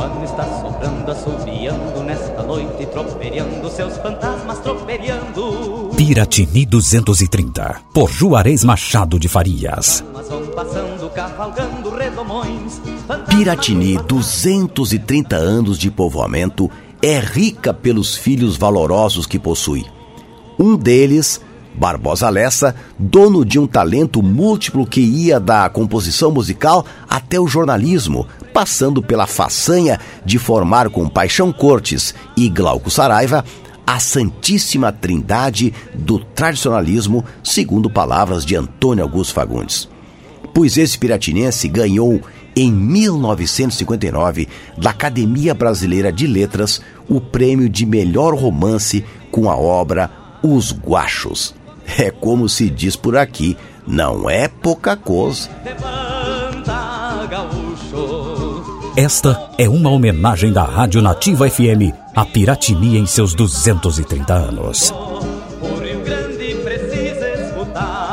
ano está sobrando, assobiando nesta noite, troperiando, seus fantasmas troperiando. Piratini 230, por Juarez Machado de Farias. Vão passando, cavalgando redomões. Piratini, 230 anos de povoamento, é rica pelos filhos valorosos que possui. Um deles, Barbosa Lessa, dono de um talento múltiplo que ia da composição musical até o jornalismo, passando pela façanha de formar com Paixão Cortes e Glauco Saraiva a Santíssima Trindade do tradicionalismo, segundo palavras de Antônio Augusto Fagundes. Pois esse piratinense ganhou em 1959 da Academia Brasileira de Letras o prêmio de melhor romance com a obra Os Guachos. É como se diz por aqui, não é pouca coisa. Esta é uma homenagem da Rádio Nativa FM a Piratini em seus 230 anos. Grande precisa escutar.